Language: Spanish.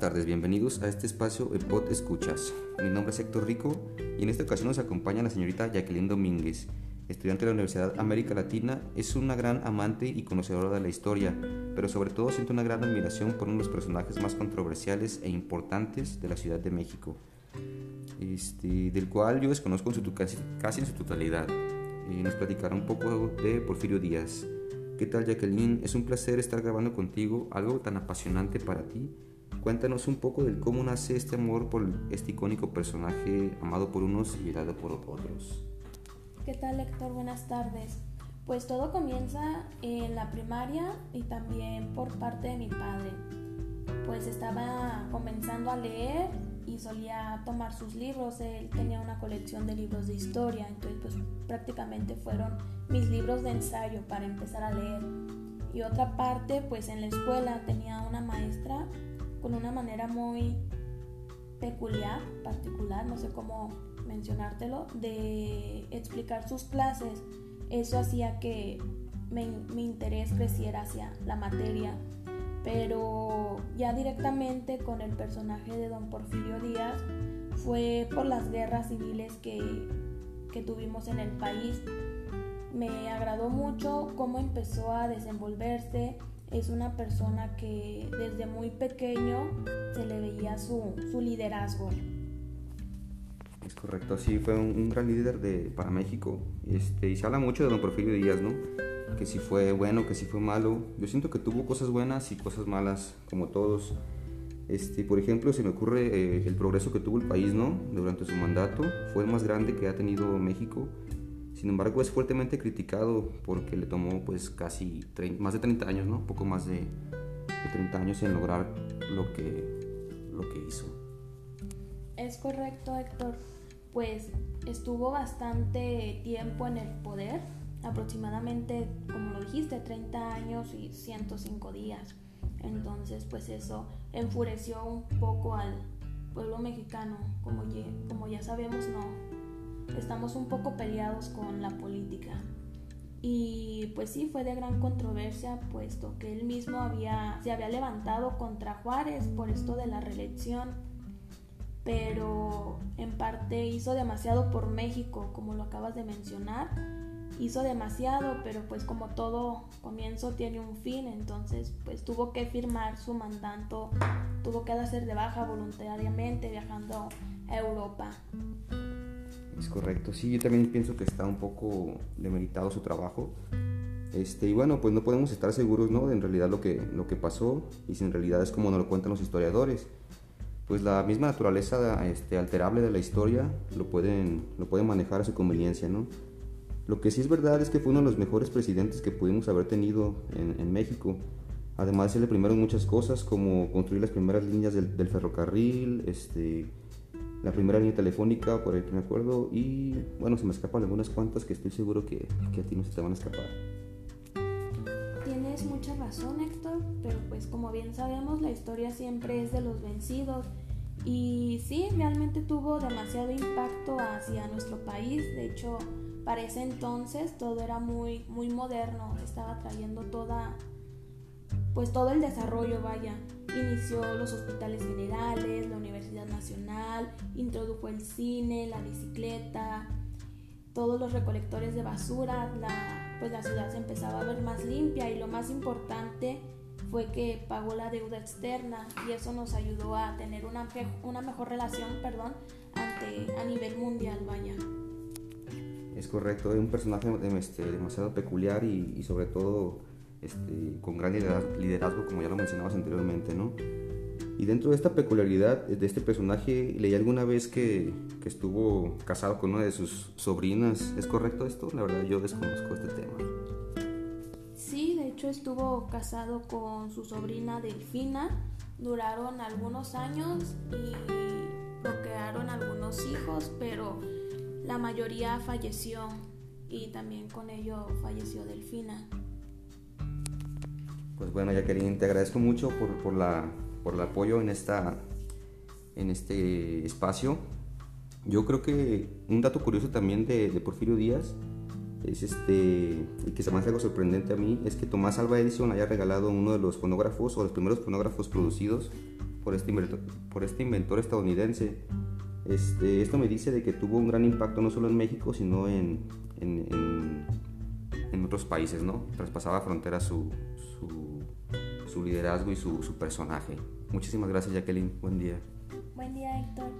tardes, bienvenidos a este espacio Pod Escuchas. Mi nombre es Héctor Rico y en esta ocasión nos acompaña la señorita Jacqueline Domínguez, estudiante de la Universidad América Latina. Es una gran amante y conocedora de la historia, pero sobre todo siente una gran admiración por uno de los personajes más controversiales e importantes de la Ciudad de México, este, del cual yo desconozco su, casi, casi en su totalidad. Y nos platicará un poco de Porfirio Díaz. ¿Qué tal Jacqueline? Es un placer estar grabando contigo algo tan apasionante para ti Cuéntanos un poco del cómo nace este amor por este icónico personaje amado por unos y odiado por otros. ¿Qué tal, Héctor? Buenas tardes. Pues todo comienza en la primaria y también por parte de mi padre. Pues estaba comenzando a leer y solía tomar sus libros. Él tenía una colección de libros de historia, entonces pues prácticamente fueron mis libros de ensayo para empezar a leer. Y otra parte, pues en la escuela tenía una maestra con una manera muy peculiar, particular, no sé cómo mencionártelo, de explicar sus clases. Eso hacía que mi interés creciera hacia la materia. Pero ya directamente con el personaje de don Porfirio Díaz fue por las guerras civiles que, que tuvimos en el país. Me agradó mucho cómo empezó a desenvolverse, es una persona que desde muy pequeño se le veía su, liderazgo. Es correcto, sí, fue un, gran líder de, para México. Este, y se habla mucho de don Porfirio Díaz, ¿no? Que si fue bueno, que si fue malo. Yo siento que tuvo cosas buenas y cosas malas, como todos. Este, por ejemplo, se me ocurre eh, el progreso que tuvo el país, ¿no? Durante su mandato. Fue el más grande que ha tenido México sin embargo, es fuertemente criticado porque le tomó pues casi más de 30 años, ¿no? Poco más de, 30 años en lograr lo que, lo que hizo. Es correcto, Héctor. Pues estuvo bastante tiempo en el poder, aproximadamente, como lo dijiste, 30 años y 105 días. Entonces, pues eso enfureció un poco al pueblo mexicano. Como ya, como ya sabemos, no, estamos un poco peleados con la política. Y pues sí, fue de gran controversia, puesto que él mismo había, se había levantado contra Juárez por esto de la reelección, pero en parte hizo demasiado por México, como lo acabas de mencionar. Hizo demasiado, pero pues como todo comienzo tiene un fin, entonces pues tuvo que firmar su mandato, tuvo que hacer de baja voluntariamente viajando a Europa. Es correcto, sí, yo también pienso que está un poco demeritado su trabajo. Este, y bueno, pues no podemos estar seguros ¿no? de en realidad lo que, lo que pasó y si en realidad es como nos lo cuentan los historiadores. Pues la misma naturaleza este, alterable de la historia lo pueden, lo pueden manejar a su conveniencia. ¿no? Lo que sí es verdad es que fue uno de los mejores presidentes que pudimos haber tenido en, México. Además de ser el primero en muchas cosas, como construir las primeras líneas del, del ferrocarril, este, la primera línea telefónica, por el que me acuerdo, y bueno, se me escapan algunas cuantas que estoy seguro que, que a ti no se te van a escapar. Tienes mucha razón, Héctor, pero pues como bien sabemos, la historia siempre es de los vencidos. Y sí, realmente tuvo demasiado impacto hacia nuestro país. De hecho, para ese entonces todo era muy, muy moderno. Estaba trayendo toda, pues todo el desarrollo, vaya. Inició los hospitales generales, la Universidad Nacional, introdujo el cine, la bicicleta, todos los recolectores de basura, pues la ciudad se empezaba a ver más limpia y lo más importante fue que pagó la deuda externa y eso nos ayudó a tener una, una mejor relación perdón, a nivel mundial, vaya. Es correcto, es un personaje este, demasiado peculiar y sobre todo este, con gran liderazgo, como ya lo mencionabas anteriormente, ¿no? Y dentro de esta peculiaridad de este personaje, leí alguna vez que, que, estuvo casado con una de sus sobrinas. ¿Es correcto esto? La verdad, yo desconozco este tema. Sí, de hecho estuvo casado con su sobrina Delfina. Duraron algunos años y procrearon algunos hijos, pero la mayoría falleció y también con ello falleció Delfina. Pues bueno, ya Jacqueline, te agradezco mucho por, por, la, por el apoyo en, esta, en este espacio. Yo creo que un dato curioso también de, Porfirio Díaz es este, y que se me hace algo sorprendente a mí, es que Tomás Alba Edison haya regalado uno de los fonógrafos o los primeros fonógrafos producidos por este inventor, por este inventor estadounidense. Este, esto me dice de que tuvo un gran impacto no solo en México, sino en, en, en, en otros países, ¿no? Traspasaba fronteras su, su, su liderazgo y su, su personaje. Muchísimas gracias Jacqueline, buen día. Buen día Héctor.